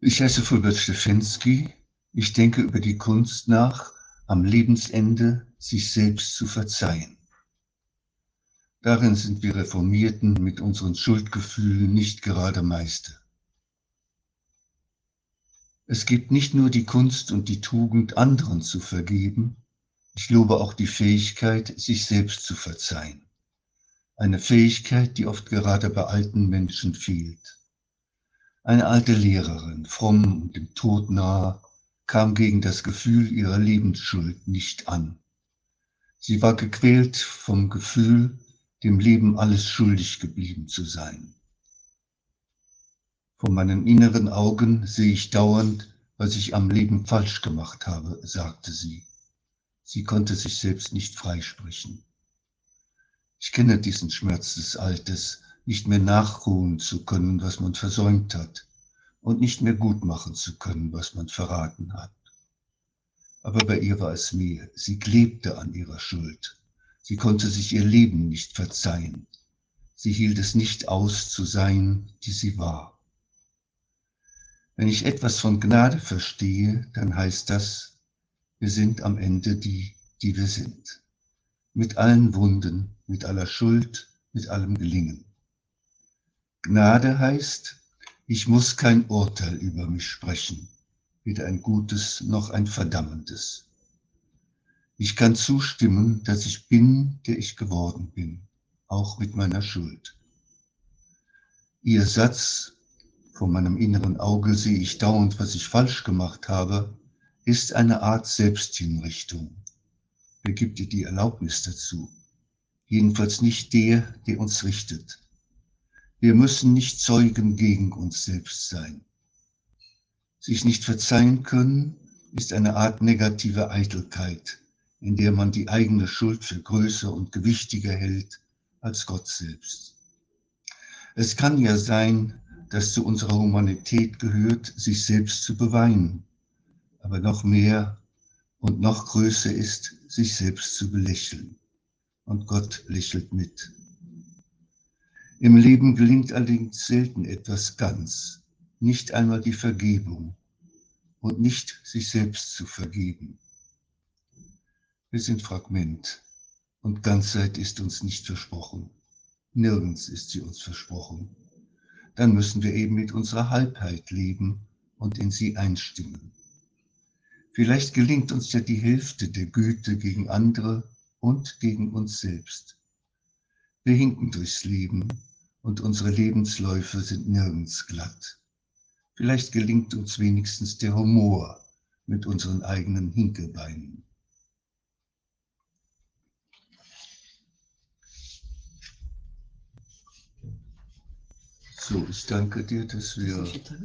Ich heiße Fulbert Stefensky. Ich denke über die Kunst nach, am Lebensende sich selbst zu verzeihen. Darin sind wir Reformierten mit unseren Schuldgefühlen nicht gerade Meister. Es gibt nicht nur die Kunst und die Tugend, anderen zu vergeben, ich lobe auch die Fähigkeit, sich selbst zu verzeihen. Eine Fähigkeit, die oft gerade bei alten Menschen fehlt. Eine alte Lehrerin, fromm und dem Tod nahe, kam gegen das Gefühl ihrer Lebensschuld nicht an. Sie war gequält vom Gefühl, dem Leben alles schuldig geblieben zu sein. Vor meinen inneren Augen sehe ich dauernd, was ich am Leben falsch gemacht habe, sagte sie. Sie konnte sich selbst nicht freisprechen. Ich kenne diesen Schmerz des Alters, nicht mehr nachruhen zu können, was man versäumt hat, und nicht mehr gut machen zu können, was man verraten hat. Aber bei ihr war es mehr. Sie klebte an ihrer Schuld. Sie konnte sich ihr Leben nicht verzeihen. Sie hielt es nicht aus zu sein, die sie war. Wenn ich etwas von Gnade verstehe, dann heißt das, wir sind am Ende die, die wir sind. Mit allen Wunden, mit aller Schuld, mit allem Gelingen. Gnade heißt, ich muss kein Urteil über mich sprechen, weder ein gutes noch ein verdammendes. Ich kann zustimmen, dass ich bin, der ich geworden bin, auch mit meiner Schuld. Ihr Satz, vor meinem inneren Auge sehe ich dauernd, was ich falsch gemacht habe, ist eine Art Selbsthinrichtung. Wer gibt dir die Erlaubnis dazu? Jedenfalls nicht der, der uns richtet. Wir müssen nicht Zeugen gegen uns selbst sein. Sich nicht verzeihen können ist eine Art negative Eitelkeit, in der man die eigene Schuld für größer und gewichtiger hält als Gott selbst. Es kann ja sein, dass zu unserer Humanität gehört, sich selbst zu beweinen, aber noch mehr und noch größer ist, sich selbst zu belächeln. Und Gott lächelt mit. Im Leben gelingt allerdings selten etwas ganz, nicht einmal die Vergebung und nicht sich selbst zu vergeben. Wir sind Fragment und Ganzheit ist uns nicht versprochen. Nirgends ist sie uns versprochen. Dann müssen wir eben mit unserer Halbheit leben und in sie einstimmen. Vielleicht gelingt uns ja die Hälfte der Güte gegen andere und gegen uns selbst. Wir hinken durchs Leben und unsere Lebensläufe sind nirgends glatt. Vielleicht gelingt uns wenigstens der Humor mit unseren eigenen Hinkelbeinen. So, ich danke dir, dass wir